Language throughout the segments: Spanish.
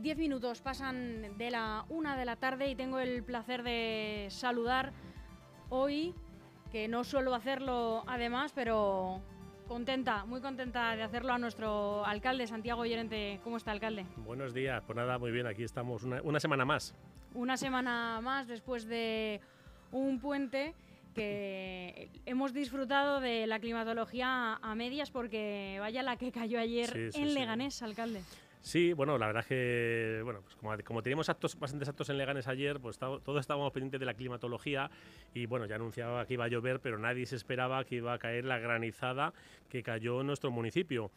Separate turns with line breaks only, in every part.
10 minutos pasan de la una de la tarde y tengo el placer de saludar hoy, que no suelo hacerlo además, pero contenta, muy contenta de hacerlo a nuestro alcalde, Santiago Llorente. ¿Cómo está, alcalde?
Buenos días, pues nada, muy bien, aquí estamos una, una semana más.
Una semana más después de un puente que hemos disfrutado de la climatología a medias porque vaya la que cayó ayer
Sí, sí,
en
sí.
Leganés, alcalde.
Sí, bueno, la verdad es que, bueno, pues como, como teníamos actos, bastantes actos en Leganes ayer, pues todos estábamos pendientes de la climatología y bueno, ya anunciaba que iba a llover, pero nadie se esperaba que iba a caer la granizada que cayó en nuestro municipio.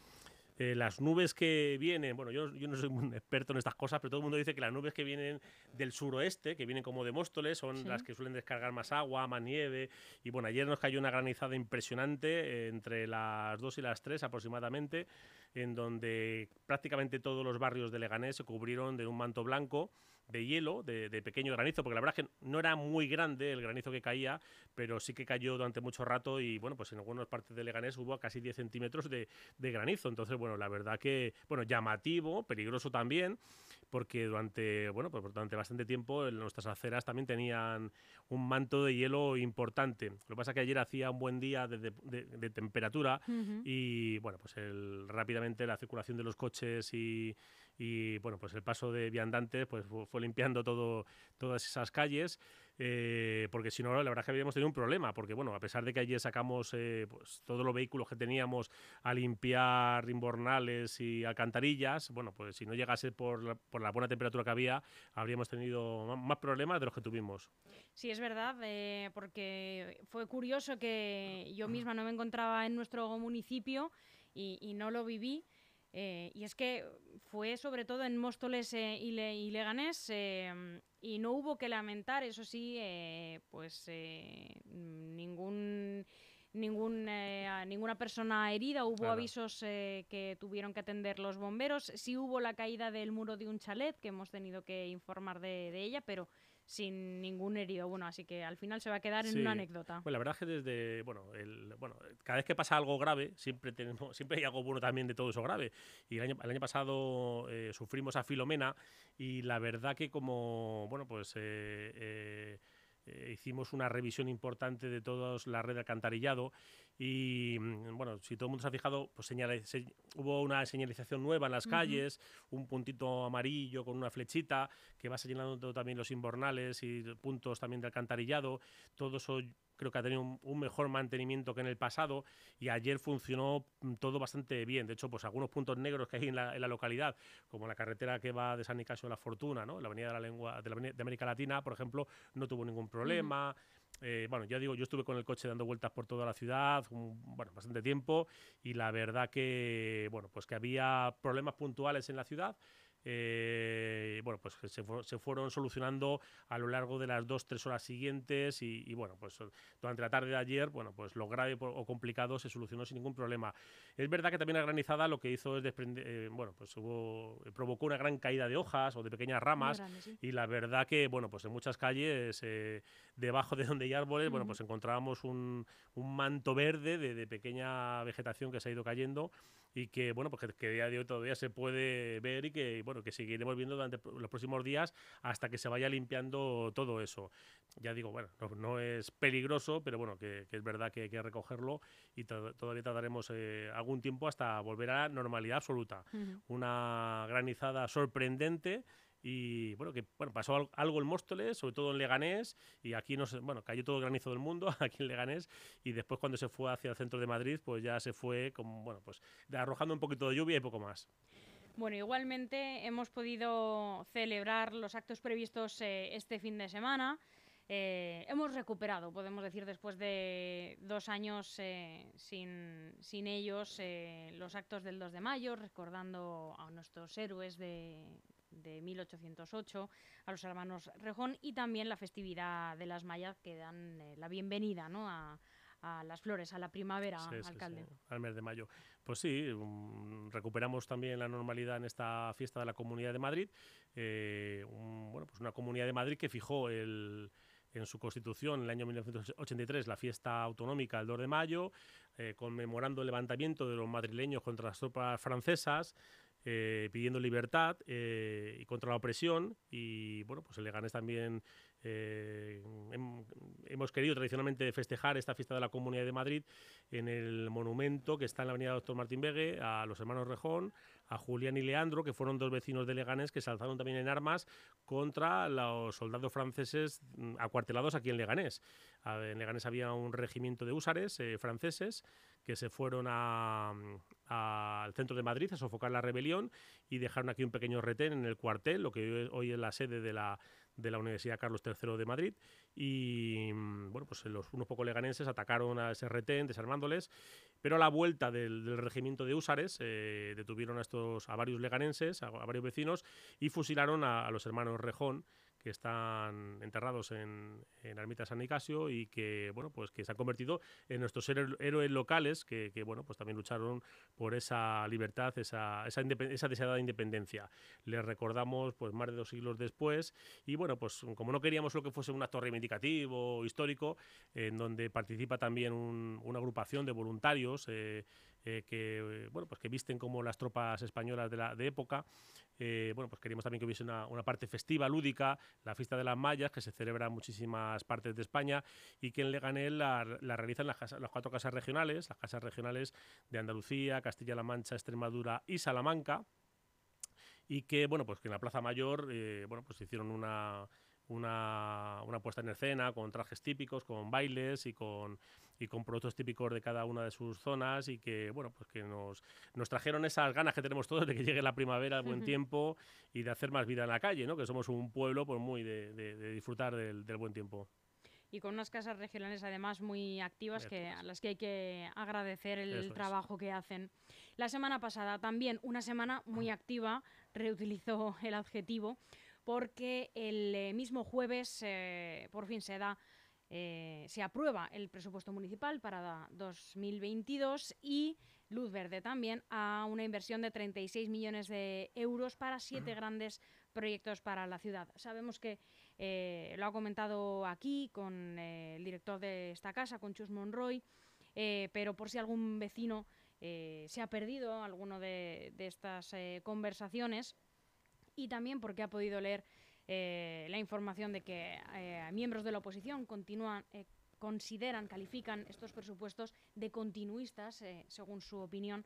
Eh, las nubes que vienen, bueno, yo, yo no soy un experto en estas cosas, pero todo el mundo dice que las nubes que vienen del suroeste, que vienen como de Móstoles, son
Sí.
las que suelen descargar más agua, más nieve. Y bueno, ayer nos cayó una granizada impresionante eh, entre las 2 y las 3 aproximadamente, en donde prácticamente todos los barrios de Leganés se cubrieron de un manto blanco de hielo, de, de pequeño granizo, porque la verdad es que no era muy grande el granizo que caía, pero sí que cayó durante mucho rato y bueno, pues en algunas partes de Leganés hubo casi 10 centímetros de, de granizo. Entonces, bueno, la verdad que, bueno, llamativo, peligroso también, porque durante, bueno, pues durante bastante tiempo nuestras aceras también tenían un manto de hielo importante. Lo que pasa es que ayer hacía un buen día de, de- de- de temperatura y bueno, pues el, rápidamente la circulación de los coches y, y, bueno, pues el paso de viandantes pues fu- fue limpiando todo, todas esas calles, eh, porque si no, la verdad es que habíamos tenido un problema, porque bueno, a pesar de que ayer sacamos eh, pues, todos los vehículos que teníamos a limpiar imbornales y alcantarillas, bueno, pues si no llegase por la, por la buena temperatura que había, habríamos tenido más problemas de los que tuvimos.
Sí, es verdad, eh, porque fue curioso que yo misma no me encontraba en nuestro municipio y, y no lo viví. Eh, y es que fue sobre todo en Móstoles eh, y, Le- y Leganés eh, y no hubo que lamentar, eso sí, pues eh, ningún ningún, eh, ninguna persona herida, hubo
Claro.
avisos que tuvieron que atender los bomberos, sí hubo la caída del muro de un chalet, que hemos tenido que informar de, de ella, pero sin ningún herido. Bueno, así que al final se va a quedar en una anécdota.
Bueno, la verdad es que desde, bueno, el, bueno, cada vez que pasa algo grave, siempre tenemos, siempre hay algo bueno también de todo eso grave. Y el año, el año pasado eh, sufrimos a Filomena y la verdad que como, bueno, pues eh, eh, eh, hicimos una revisión importante de toda la red de alcantarillado y mm, bueno, si todo el mundo se ha fijado, pues señala- se- hubo una señalización nueva en las calles, un puntito amarillo con una flechita que va señalando también los inbornales y puntos también de alcantarillado, todo eso creo que ha tenido un, un mejor mantenimiento que en el pasado y ayer funcionó mm, todo bastante bien. De hecho, pues algunos puntos negros que hay en la, en la localidad, como la carretera que va de San Nicasio a La Fortuna, ¿no? la Avenida de la Lengua de, la de América Latina, por ejemplo, no tuvo ningún problema. Eh, bueno, ya digo, yo estuve con el coche dando vueltas por toda la ciudad, un- bueno, bastante tiempo, y la verdad que, bueno, pues que había problemas puntuales en la ciudad, eh, bueno, pues se, fu- se fueron solucionando a lo largo de las dos, tres horas siguientes y, y, bueno, pues durante la tarde de ayer, bueno, pues lo grave o complicado se solucionó sin ningún problema. Es verdad que también la granizada lo que hizo es desprender, eh, bueno, pues hubo, provocó una gran caída de hojas o de pequeñas ramas
grande, sí.
y la verdad que, bueno, pues en muchas calles, eh, debajo de donde hay árboles, bueno, pues encontrábamos un, un manto verde de, de pequeña vegetación que se ha ido cayendo y que, bueno, pues que, día de hoy todavía se puede ver y que, bueno, que seguiremos viendo durante los próximos días hasta que se vaya limpiando todo eso. Ya digo, bueno, no, no es peligroso, pero bueno, que, que es verdad que hay que recogerlo y to- todavía tardaremos eh, algún tiempo hasta volver a la normalidad absoluta. Una granizada sorprendente y bueno, que bueno, pasó al- algo en Móstoles, sobre todo en Leganés, y aquí no sé, bueno, cayó todo el granizo del mundo, aquí en Leganés, y después cuando se fue hacia el centro de Madrid, pues ya se fue como, bueno, pues arrojando un poquito de lluvia y poco más.
Bueno, igualmente hemos podido celebrar los actos previstos eh, este fin de semana. eh, hemos recuperado, podemos decir, después de dos años eh, sin, sin, ellos, eh, los actos del 2 de mayo, recordando a nuestros héroes de, de 1808, a los hermanos Rejón, y también la festividad de las Mayas, que dan la bienvenida ¿no? a, a las flores, a la primavera, alcalde.
al mes de mayo. Pues sí, recuperamos también la normalidad en esta fiesta de la Comunidad de Madrid. bueno, pues una Comunidad de Madrid que fijó el, en su constitución en el año 1983 la fiesta autonómica el 2 de mayo, eh, conmemorando el levantamiento de los madrileños contra las tropas francesas, eh, pidiendo libertad eh, y contra la opresión. Y bueno, pues el Leganés también hemos querido tradicionalmente festejar esta fiesta de la Comunidad de Madrid en el monumento que está en la avenida Doctor Martín Vegue a los hermanos Rejón, a Julián y Leandro, que fueron dos vecinos de Leganés que se alzaron también en armas contra los soldados franceses mm, acuartelados aquí en Leganés. En Leganés había un regimiento de húsares eh, franceses que se fueron mm, al centro de Madrid a sofocar la rebelión y dejaron aquí un pequeño retén en el cuartel, lo que hoy es la sede de la, de la Universidad Carlos III de Madrid. Y mm, bueno, pues los, unos pocos leganenses atacaron a ese retén, desarmándoles, pero a la vuelta del, regimiento de húsares eh, detuvieron a, estos, a varios leganenses, a, varios vecinos, y fusilaron a, a los hermanos Rejón que están enterrados en, en Ermita San Nicasio y que bueno pues que se han convertido en nuestros héroes locales que, bueno pues también lucharon por esa libertad esa, esa, esa, deseada independencia. Les recordamos pues más de dos siglos después y bueno pues como no queríamos lo que fuese un acto reivindicativo histórico en donde participa también una agrupación de voluntarios eh, eh, que bueno pues que visten como las tropas españolas de la de época eh, bueno pues queríamos también que hubiese una, una, parte festiva lúdica la fiesta de las Mayas que se celebra en muchísimas partes de España y que en Leganés la, realizan las, las, cuatro casas regionales las casas regionales de Andalucía Castilla-La Mancha Extremadura y Salamanca. Y que bueno pues que en la Plaza Mayor eh, bueno pues hicieron una una, una, puesta en escena con trajes típicos, con bailes y con, y con productos típicos de cada una de sus zonas y que, bueno, pues que nos, nos trajeron esas ganas que tenemos todos de que llegue la primavera, el buen tiempo y de hacer más vida en la calle, ¿no? Que somos un pueblo pues muy de, de, disfrutar del, del, buen tiempo.
Y con unas casas regionales además muy activas que, a las que hay que agradecer el trabajo que hacen. La semana pasada también una semana muy activa, reutilizó el adjetivo, porque el eh, mismo jueves eh, por fin se da eh, se aprueba el presupuesto municipal para 2022 y luz verde también a una inversión de 36 millones de euros para siete grandes proyectos para la ciudad. Sabemos que lo ha comentado aquí con el director de esta casa, con Chus Monroy, pero por si algún vecino se ha perdido alguno de estas conversaciones, y también porque ha podido leer eh, la información de que eh, miembros de la oposición continúan, eh, consideran, califican estos presupuestos de continuistas, según su opinión.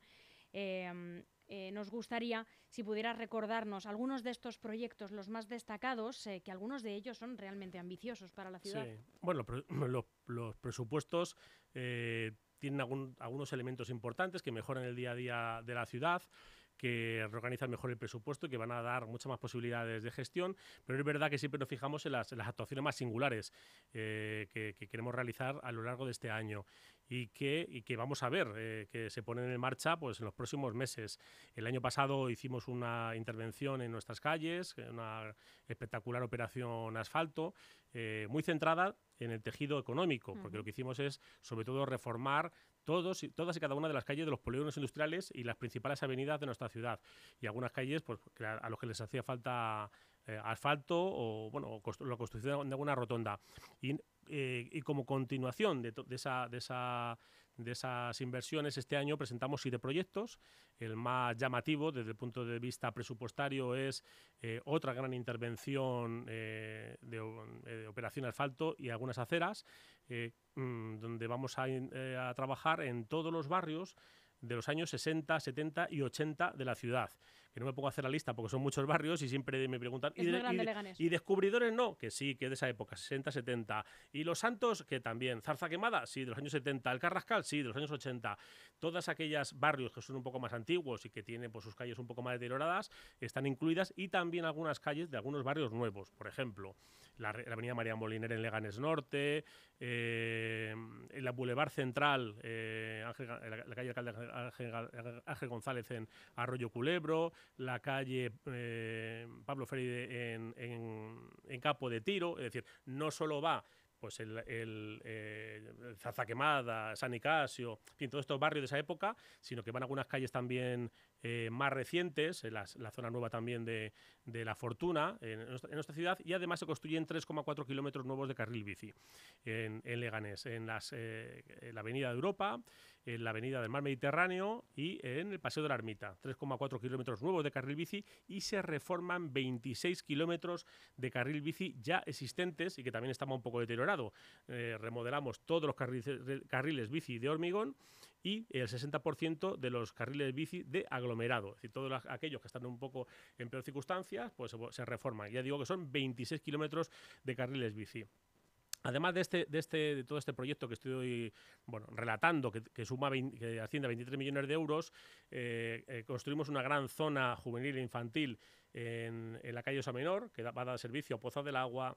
nos gustaría si pudiera recordarnos algunos de estos proyectos, los más destacados, que algunos de ellos son realmente ambiciosos para la ciudad. Sí.
Bueno, los presupuestos tienen algunos elementos importantes que mejoran el día a día de la ciudad que reorganizan mejor el presupuesto y que van a dar muchas más posibilidades de gestión, pero es verdad que siempre nos fijamos en las, actuaciones más singulares eh, que, queremos realizar a lo largo de este año y que, y que vamos a ver eh, que se ponen en marcha pues, en los próximos meses. El año pasado hicimos una intervención en nuestras calles, una espectacular operación asfalto, eh, muy centrada en el tejido económico, porque lo que hicimos es sobre todo reformar todos, todas y cada una de las calles de los polígonos industriales y las principales avenidas de nuestra ciudad. Y algunas calles pues, a los que les hacía falta eh, asfalto o bueno, la construcción de alguna rotonda. Y, eh, como continuación de, esa, de, esa, de esas inversiones, este año presentamos siete proyectos. El más llamativo desde el punto de vista presupuestario es eh, otra gran intervención de, de, operación asfalto y algunas aceras, mm, donde vamos a, a trabajar en todos los barrios de los años 60, 70 y 80 de la ciudad que no me pongo a hacer la lista porque son muchos barrios y siempre me preguntan.
Es
y,
grande
y-
Leganés.
y descubridores no, que sí, que de esa época, 60, 70. Y los santos, que también. Zarza quemada, sí, de los años 70. El Carrascal, sí, de los años 80. Todas aquellas barrios que son un poco más antiguos y que tienen pues, sus calles un poco más deterioradas están incluidas y también algunas calles de algunos barrios nuevos. Por ejemplo, la, avenida María Moliner en Leganés Norte, eh, en la Boulevard Central, eh, Ángel la, la calle Alcalde Ángel González en Arroyo Culebro, la calle eh, Pablo Ferri en, en, Capo de Tiro, es decir, no solo va pues el, el, eh, el Zarza Quemada, San Nicasio, en fin, todos estos barrios de esa época, sino que van algunas calles también eh, más recientes, en las- la zona nueva también de, de La Fortuna, en, nuestra, ciudad, y además se construyen 3,4 kilómetros nuevos de carril bici en, Leganés, en, las, eh, en la Avenida de Europa, en la Avenida del Mar Mediterráneo y en el Paseo de la Ermita. 3,4 kilómetros nuevos de carril bici y se reforman 26 kilómetros de carril bici ya existentes y que también estaba un poco deteriorado. Eh, remodelamos todos los carriles, carriles bici de hormigón y el 60% de los carriles bici de aglomerado. Es decir, todos los- aquellos que están un poco en peor circunstancias, pues se reforman. Ya digo que son 26 kilómetros de carriles bici. Además de este, de este, de todo este proyecto que estoy bueno, relatando, que, suma 20 que asciende a 23 millones de euros, eh, eh, construimos una gran zona juvenil e infantil en, la calle Osa Menor, que va a dar servicio a Poza del Agua,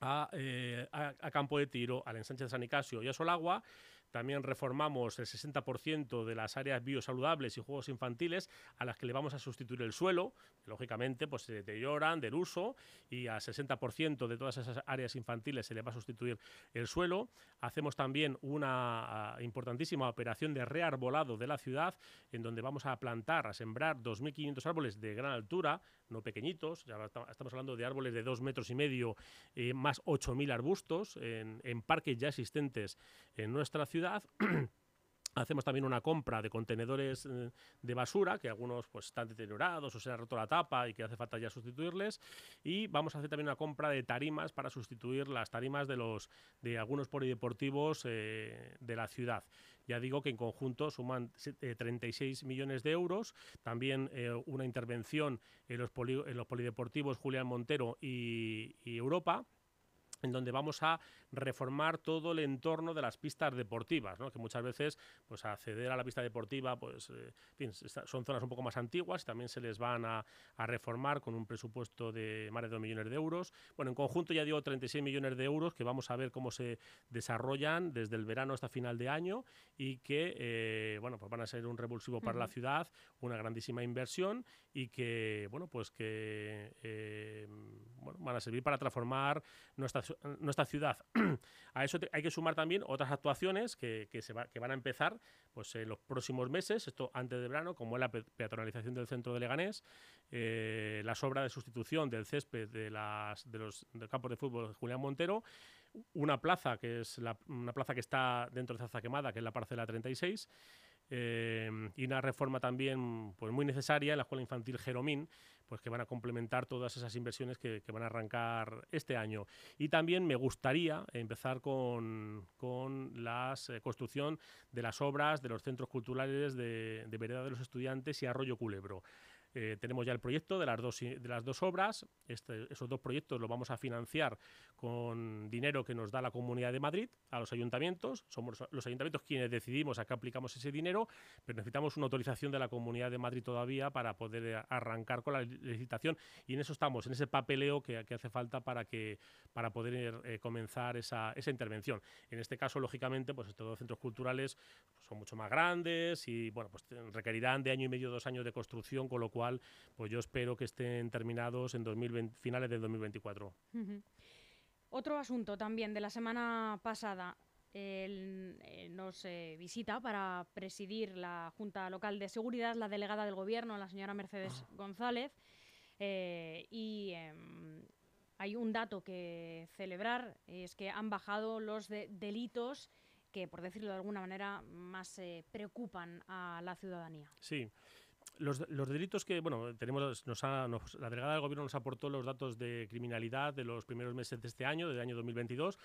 a, eh, a Campo de Tiro, al ensanche de San Nicasio y a Solagua. También reformamos el 60% de las áreas biosaludables y juegos infantiles a las que le vamos a sustituir el suelo. lógicamente, pues se deterioran del uso y al 60% de todas esas áreas infantiles se le va a sustituir el suelo. Hacemos también una ah, importantísima operación de rearbolado de la ciudad, en donde vamos a plantar, a sembrar 2.500 árboles de gran altura, no pequeñitos, ya esta- estamos hablando de árboles de 2 metros y medio, eh, más 8.000 arbustos en, en parques ya existentes en nuestra ciudad. Hacemos también una compra de contenedores eh, de basura, que algunos pues, están deteriorados o se ha roto la tapa y que hace falta ya sustituirles. Y vamos a hacer también una compra de tarimas para sustituir las tarimas de, los, de algunos polideportivos eh, de la ciudad. Ya digo que en conjunto suman se- eh, 36 millones de euros. También una intervención en los, poli- en los polideportivos Julián Montero y Europa en donde vamos a reformar todo el entorno de las pistas deportivas, ¿no? que muchas veces pues acceder a la pista deportiva pues eh, en fin, está- son zonas un poco más antiguas y también se les van a, a reformar con un presupuesto de más de 2 millones de euros. Bueno, en conjunto ya digo 36 millones de euros que vamos a ver cómo se desarrollan desde el verano hasta final de año y que eh, bueno, pues van a ser un revulsivo para la ciudad, una grandísima inversión y que bueno, pues que eh, bueno, van a servir para transformar nuestra, nuestra ciudad. a eso hay que sumar también otras actuaciones que, que se va- que van a empezar pues, en los próximos meses, esto antes de verano, como es la pe- peatonalización del centro de Leganés, eh, las de sustitución del césped de, las, de los del campo de fútbol de Julián Montero, una plaza que es una plaza que está dentro de Zaza Quemada, que es la parcela 36, eh, y una reforma también pues, muy necesaria en la escuela infantil Jeromín, pues que van a complementar todas esas inversiones que, van a arrancar este año. Y también me gustaría empezar con, con la construcción de las obras de los centros culturales de, de Vereda de los Estudiantes y Arroyo Culebro. Eh, tenemos ya el proyecto de las dos, de las dos obras. Este- esos dos proyectos los vamos a financiar con dinero que nos da la Comunidad de Madrid a los ayuntamientos. Somos los- ayuntamientos quienes decidimos a qué aplicamos ese dinero, pero necesitamos una autorización de la Comunidad de Madrid todavía para poder eh, arrancar con la li- licitación. Y en eso estamos, en ese papeleo que, que hace falta para, que, para poder eh, comenzar esa, esa intervención. En este caso, lógicamente, pues estos dos centros culturales pues, son mucho más grandes y bueno, pues requerirán de año y medio, dos años de construcción, con lo cual pues yo espero que estén terminados en 2020, finales del 2024.
Ujú. Otro asunto también de la semana pasada. el- eh, nos eh, visita para presidir la Junta Local de Seguridad la delegada del Gobierno, la señora Mercedes González. eh, y em, hay un dato que celebrar, es que han bajado los de- delitos que, por decirlo de alguna manera, más preocupan a la ciudadanía.
Sí. Los, los delitos que, bueno, tenemos, nos ha- nos- la delegada del gobierno nos aportó los datos de criminalidad de los primeros meses de este año, del año 2022.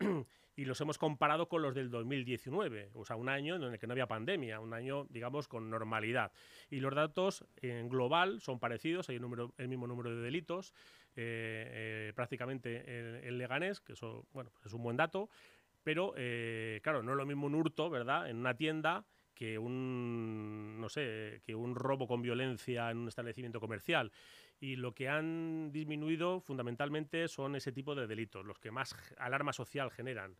y los hemos comparado con los del 2019, o sea, un año en el que no había pandemia, un año, digamos, con normalidad. Y los datos en global son parecidos, hay un número, el mismo número de delitos, eh, eh, prácticamente en, Leganés, que eso, bueno, pues es un buen dato, pero, eh, claro, no es lo mismo un hurto, ¿verdad?, en una tienda que un, no sé, que un robo con violencia en un establecimiento comercial. Y lo que han disminuido fundamentalmente son ese tipo de delitos, los que más alarma social generan.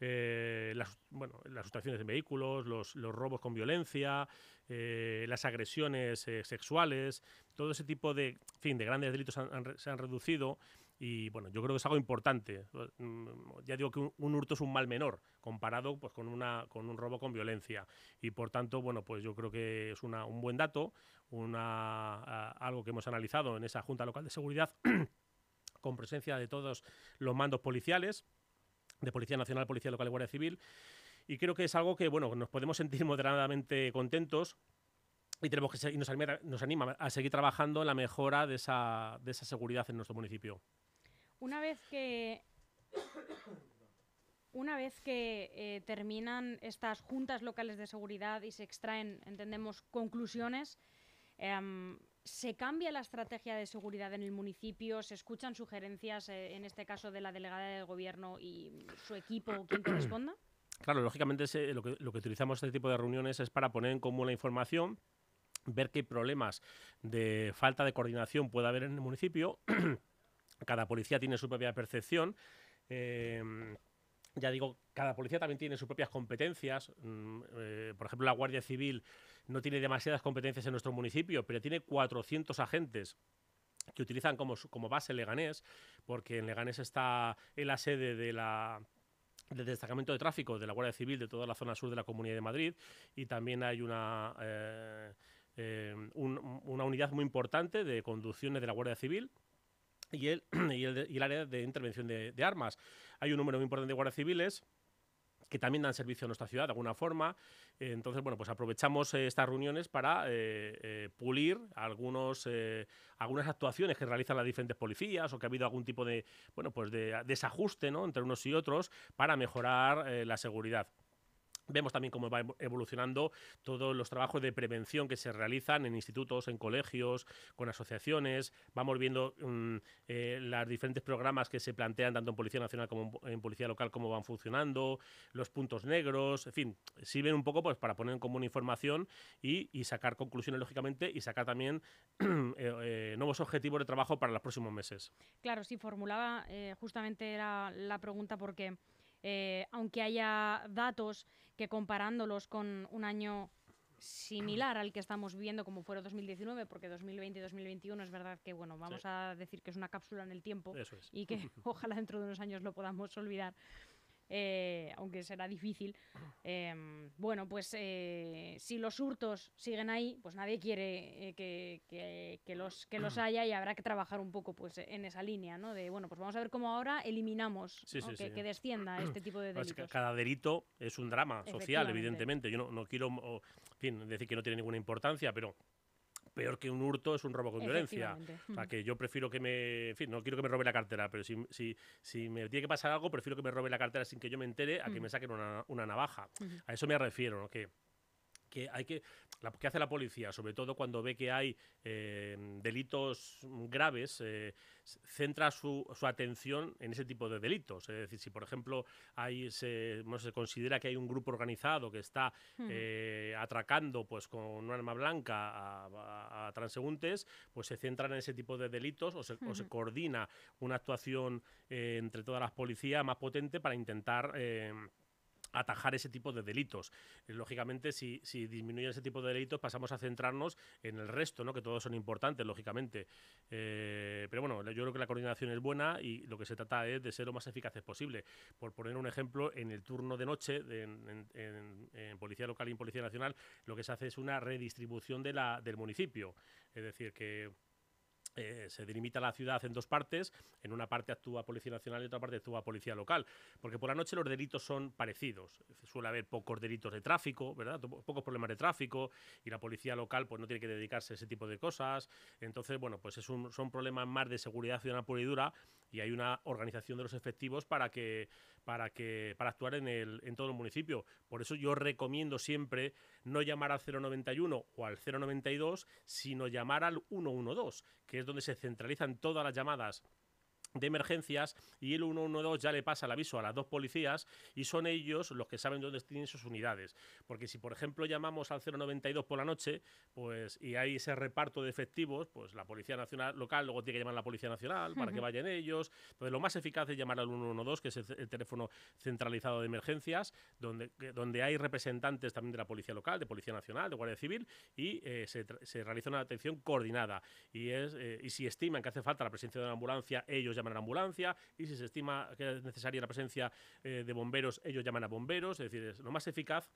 Eh, las, bueno, las sustracciones de vehículos, los, robos con violencia, eh, las agresiones eh, sexuales, todo ese tipo de, fin, de grandes delitos se han reducido y bueno, yo creo que es algo importante. Mm, ya digo que un, hurto es un mal menor comparado pues, con, una, con un robo con violencia. Y por tanto, bueno, pues yo creo que es una, un buen dato, una, algo que hemos analizado en esa Junta Local de Seguridad con presencia de todos los mandos policiales, de Policía Nacional, Policía Local y Guardia Civil. Y creo que es algo que, bueno, nos podemos sentir moderadamente contentos y tenemos que nos, anima, nos anima a seguir trabajando en la mejora de esa, de esa seguridad en nuestro municipio.
Una vez que una vez que eh, terminan estas juntas locales de seguridad y se extraen, entendemos, conclusiones, em, ¿se cambia la estrategia de seguridad en el municipio? ¿Se escuchan sugerencias, eh, en este caso, de la delegada del gobierno y su equipo o quien corresponda?
Claro, lógicamente lo, que, lo que utilizamos este tipo de reuniones es para poner en común la información, ver qué problemas de falta de coordinación puede haber en el municipio Cada policía tiene su propia percepción. Em, ya digo, cada policía también tiene sus propias competencias. Mm, eh, por ejemplo, la Guardia Civil no tiene demasiadas competencias en nuestro municipio, pero tiene 400 agentes que utilizan como, como base Leganés, porque en Leganés está en la sede del destacamento de tráfico de la Guardia Civil de toda la zona sur de la Comunidad de Madrid y también hay una, eh, eh, una unidad muy importante de conducciones de la Guardia Civil y el, y el, área de intervención de, armas. Hay un número muy importante de guardias civiles que también dan servicio a nuestra ciudad de alguna forma. entonces, bueno, pues aprovechamos eh, estas reuniones para eh, eh, pulir algunos, algunas actuaciones que realizan las diferentes policías o que ha habido algún tipo de, bueno, pues de desajuste ¿no? entre unos y otros para mejorar la seguridad. Vemos también cómo va evolucionando todos los trabajos de prevención que se realizan en institutos, en colegios, con asociaciones. Vamos viendo mm, eh, los diferentes programas que se plantean tanto en Policía Nacional como en Policía Local, cómo van funcionando, los puntos negros, en fin, sirven un poco pues, para poner en común información y, sacar conclusiones, lógicamente, y sacar también eh, eh, nuevos objetivos de trabajo para los próximos meses.
Claro, sí, formulaba justamente era la pregunta porque... Eh, aunque haya datos que comparándolos con un año similar al que estamos viviendo como fue 2019, porque 2020 y 2021 es verdad que, bueno, vamos a decir que es una cápsula en el tiempo y que ojalá dentro de unos años lo podamos olvidar. Eh, aunque será difícil. Em, bueno, pues eh, si los hurtos siguen ahí, pues nadie quiere eh, que, los, que los haya y habrá que trabajar un poco pues en esa línea, ¿no? De, bueno, pues vamos a ver cómo ahora eliminamos que, descienda este tipo de delitos.
Cada delito es un drama social, evidentemente. Yo no, no quiero decir que no tiene ninguna importancia, pero peor que un hurto es un robo con violencia. O sea, que yo prefiero que me. En fin, no quiero que me robe la cartera, pero si, si, si me tiene que pasar algo, prefiero que me robe la cartera sin que yo me entere a que me saquen una, una navaja. A eso me refiero, ¿no? Que que hay que la, que hace la policía sobre todo cuando ve que hay eh, delitos graves eh, centra su, su, atención en ese tipo de delitos. Es decir si por ejemplo hay se, se considera que hay un grupo organizado que está eh, atracando pues con un arma blanca a, transeúntes pues se centran en ese tipo de delitos o se, o se coordina una actuación entre todas las policías más potente para intentar atajar ese tipo de delitos. Eh, lógicamente, si, si disminuye ese tipo de delitos, pasamos a centrarnos en el resto, ¿no? que todos son importantes, lógicamente. Eh, pero bueno, yo creo que la coordinación es buena y lo que se trata es de ser lo más eficaces posible. Por poner un ejemplo, en el turno de noche en, en, Policía Local y en Policía Nacional, lo que se hace es una redistribución de la, del municipio. Es decir, que eh, se delimita la ciudad en dos partes. En una parte actúa Policía Nacional y en otra parte actúa Policía Local. Porque por la noche los delitos son parecidos. Suele haber pocos delitos de tráfico, ¿verdad? Pocos problemas de tráfico y la Policía Local pues no tiene que dedicarse a ese tipo de cosas. Entonces, bueno, pues es un, son problemas más de seguridad ciudadana pura y dura y hay una organización de los efectivos para que para que para actuar en el en todo el municipio. Por eso yo recomiendo siempre no llamar al 091 o al 092, sino llamar al 112, que es donde se centralizan todas las llamadas de emergencias y el 112 ya le pasa el aviso a las dos policías y son ellos los que saben dónde tienen sus unidades. Porque si, por ejemplo, llamamos al 092 por la noche pues y hay ese reparto de efectivos, pues la Policía Nacional local luego tiene que llamar a la Policía Nacional para que vayan ellos. Entonces, lo más eficaz es llamar al 112, que es el, teléfono centralizado de emergencias, donde, donde hay representantes también de la Policía Local, de Policía Nacional, de Guardia Civil y eh, se, se, realiza una atención coordinada. Y, es, eh, y si estiman que hace falta la presencia de una ambulancia, ellos llaman a la ambulancia y si se estima que es necesaria la presencia eh, de bomberos, ellos llaman a bomberos, es decir, es lo más eficaz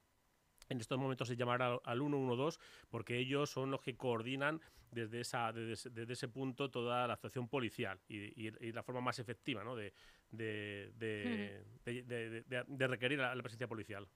en estos momentos es llamar al, 112 porque ellos son los que coordinan desde, esa, desde, ese punto toda la actuación policial y, la forma más efectiva ¿no? de, de, requerir la, presencia policial.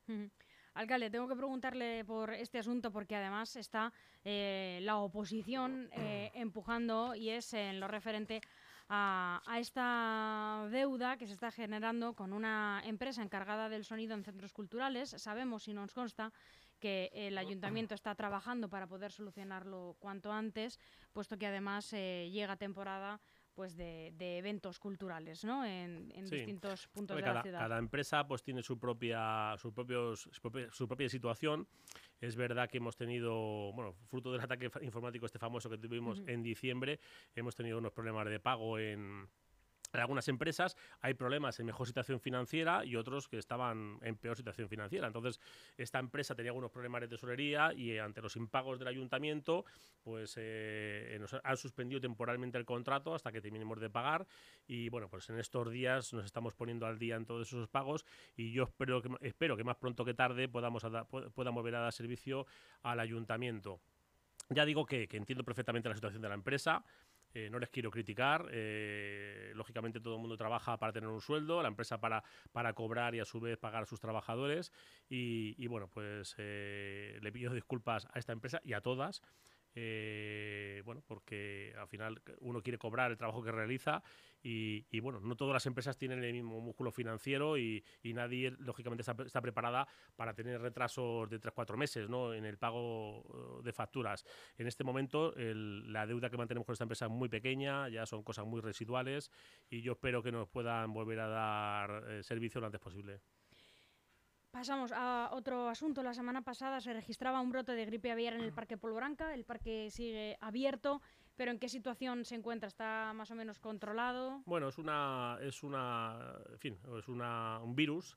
Alcalde, tengo que preguntarle por este asunto porque además está eh, la oposición eh, empujando y es en lo referente a, esta deuda que se está generando con una empresa encargada del sonido en centros culturales. Sabemos y nos consta que el ayuntamiento está trabajando para poder solucionarlo cuanto antes, puesto que además eh, llega temporada pues de, eventos culturales ¿no? en, distintos puntos de
la
ciudad.
Cada empresa pues tiene su propia, su, propios, su, propia, situación. Es verdad que hemos tenido, bueno, fruto del ataque informático este famoso que tuvimos en diciembre, hemos tenido unos problemas de pago en en algunas empresas hay problemas en mejor situación financiera y otros que estaban en peor situación financiera. Entonces, esta empresa tenía algunos problemas de tesorería y eh, ante los impagos del ayuntamiento, pues eh, nos han suspendido temporalmente el contrato hasta que terminemos de pagar. Y bueno, pues en estos días nos estamos poniendo al día en todos esos pagos y yo espero que, espero que más pronto que tarde podamos, podamos volver a dar servicio al ayuntamiento. Ya digo que, que entiendo perfectamente la situación de la empresa. Eh, no les quiero criticar. Eh, lógicamente todo el mundo trabaja para tener un sueldo, la empresa para, para cobrar y a su vez pagar a sus trabajadores. Y, bueno, pues eh, le pido disculpas a esta empresa y a todas eh, bueno, porque al final uno quiere cobrar el trabajo que realiza y, bueno, no todas las empresas tienen el mismo músculo financiero y, nadie, lógicamente, está, preparada para tener retrasos de 3-4 meses ¿no? en el pago eh, de facturas. En este momento, la deuda que mantenemos con esta empresa es muy pequeña, ya son cosas muy residuales y yo espero que nos puedan volver a dar eh, servicio lo antes posible.
Pasamos a otro asunto. La semana pasada se registraba un brote de gripe aviar en el Parque Polvoranca. El parque sigue abierto, pero ¿en qué situación se encuentra? ¿Está más o menos controlado?
Bueno, es una, es una, en fin, es una, un virus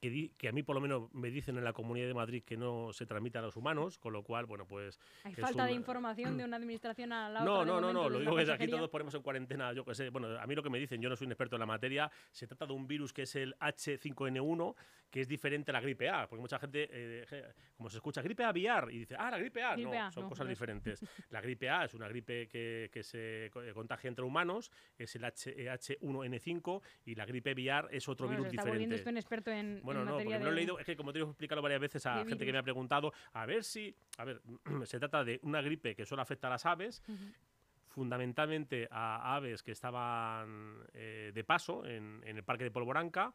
que, a mí por lo menos me dicen en la Comunidad de Madrid que no se transmite a los humanos, con lo cual, bueno, pues...
Hay falta de información de una administración a la
no, otra. No, no, no, lo digo que aquí todos ponemos en cuarentena, yo qué sé, bueno, a mí lo que me dicen, yo no soy un experto en la materia, se trata de un virus que es el H5N1, que es diferente a la gripe A, porque mucha gente, eh, como se escucha gripe aviar, y dice, ah, la gripe A, no, son cosas diferentes. La gripe A es una gripe que, que se eh, contagia entre humanos, es el H, 1 n 5 y la gripe aviar es otro virus está diferente.
Usted un experto en,
bueno, no, porque lo he leído, es que como te he explicado varias veces a gente que me ha preguntado, a ver si, a ver, se trata de una gripe que solo afecta a las aves, fundamentalmente a aves que estaban eh, de paso en, en, el parque de Polvoranca,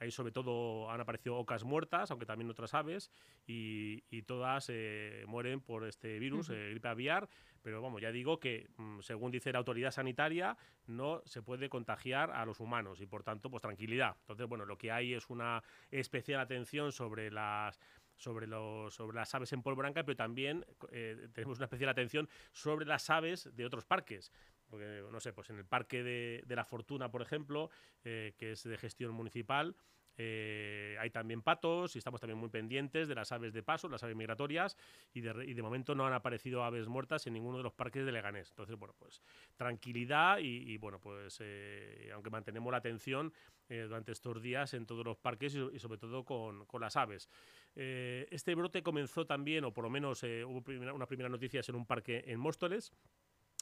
Ahí sobre todo han aparecido ocas muertas, aunque también otras aves, y, todas eh, mueren por este virus, eh, gripe aviar. Pero vamos, ya digo que, mm, según dice la autoridad sanitaria, no se puede contagiar a los humanos y por tanto, pues tranquilidad. Entonces, bueno, lo que hay es una especial atención sobre las sobre, los, sobre las aves en polvo blanca, pero también eh, tenemos una especial atención sobre las aves de otros parques. Porque, no sé, pues en el Parque de, la Fortuna, por ejemplo, eh, que es de gestión municipal, eh, hay también patos y estamos también muy pendientes de las aves de paso, las aves migratorias, y de, momento no han aparecido aves muertas en ninguno de los parques de Leganés. Entonces, bueno, pues tranquilidad y, bueno, pues eh, aunque mantenemos la atención durante estos días en todos los parques y, sobre todo con, las aves. este brote comenzó también, o por lo menos hubo una primera noticia en un parque en Móstoles,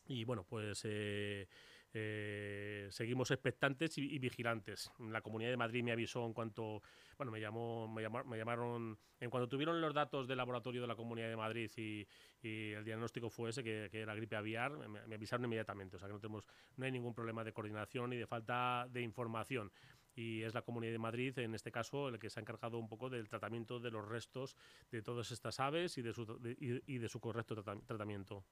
y bueno, pues eh, eh, seguimos expectantes y, vigilantes. La Comunidad de Madrid me avisó en cuanto, bueno, me llamó, me, llamaron, en cuanto tuvieron los datos del laboratorio de la Comunidad de Madrid y, el diagnóstico fue ese, que, era gripe aviar, me, avisaron inmediatamente. O sea que no tenemos, no hay ningún problema de coordinación ni de falta de información y es la Comunidad de Madrid, en este caso, el que se ha encargado un poco del tratamiento de los restos de todas estas aves y de su, y, de su correcto tratamiento.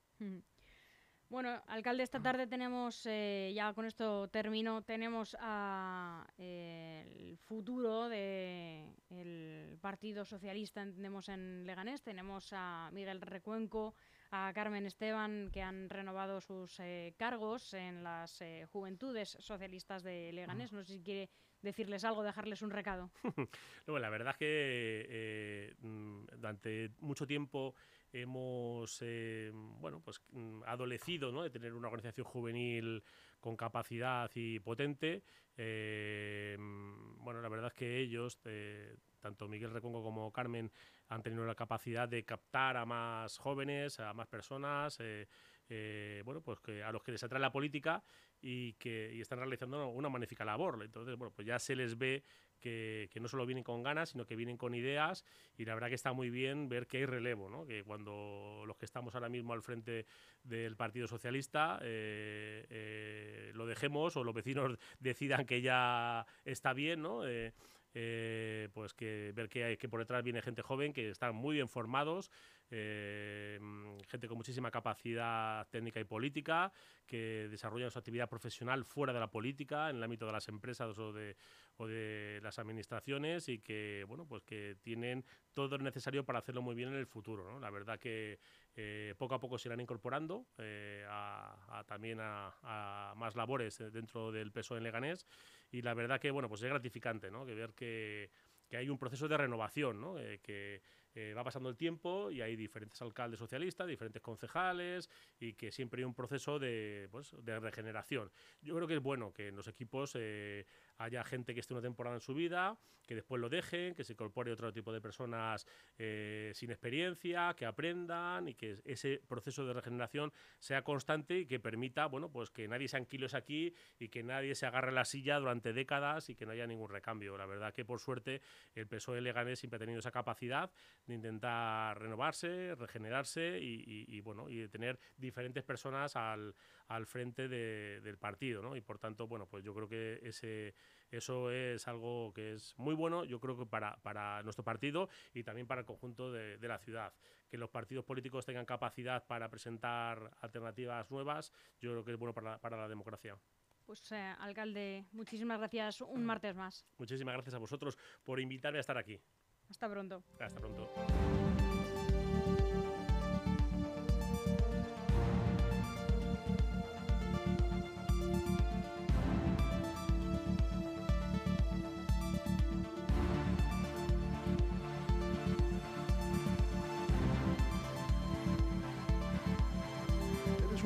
Bueno, alcalde, esta tarde tenemos, eh, ya con esto termino, tenemos a, eh, el futuro del Partido Socialista, entendemos, en Leganés. Tenemos a Miguel Recuenco, a Carmen Esteban, que han renovado sus eh, cargos en las Juventudes Socialistas de Leganés. No sé si quiere decirles algo, dejarles un recado.
la verdad es que mm, durante mucho tiempo hemos eh, bueno, pues, mm, adolecido de tener una organización juvenil con capacidad y potente. Eh, mm, bueno, la verdad es que ellos, eh, tanto Miguel Recongo como Carmen, han tenido la capacidad de captar a más jóvenes, a más personas, bueno, pues que a los que les atrae la política y que están realizando una magnífica labor. Entonces, bueno, pues ya se les ve que, no solo vienen con ganas, sino que vienen con ideas y la verdad que está muy bien ver que hay relevo, ¿no? que cuando los que estamos ahora mismo al frente del Partido Socialista eh, eh, lo dejemos o los vecinos decidan que ya está bien, ¿no? Eh, pues que ver que, hay, que por detrás viene gente joven que están muy bien formados, eh, gente con muchísima capacidad técnica y política, que desarrollan su actividad profesional fuera de la política, en el ámbito de las empresas o de, o de las administraciones y que, bueno, pues que tienen todo lo necesario para hacerlo muy bien en el futuro. La verdad que eh, poco a poco se irán incorporando eh, también a, más labores dentro del peso en Leganés y la verdad que, bueno, pues es gratificante, ¿no? Que ver que, que hay un proceso de renovación, ¿no? que eh, va pasando el tiempo y hay diferentes alcaldes socialistas, diferentes concejales y que siempre hay un proceso de, pues, de regeneración. Yo creo que es bueno que en los equipos eh, haya gente que esté una temporada en su vida, que después lo dejen, que se incorpore otro tipo de personas eh, sin experiencia, que aprendan y que ese proceso de regeneración sea constante y que permita, bueno, pues que nadie se anquilos aquí y que nadie se agarre la silla durante décadas y que no haya ningún recambio. La verdad que por suerte el PSOE Leganés siempre ha tenido esa capacidad de intentar renovarse, regenerarse y, bueno, y de tener diferentes personas al, al frente del partido, ¿no? Y por tanto, bueno, pues yo creo que ese, eso es algo que es muy bueno, yo creo que para, para nuestro partido y también para el conjunto de, la ciudad. Que los partidos políticos tengan capacidad para presentar alternativas nuevas, yo creo que es bueno para, para la democracia.
Pues, eh, alcalde, muchísimas gracias un martes más.
Muchísimas gracias a vosotros por invitarme a estar aquí.
Hasta pronto.
Hasta pronto.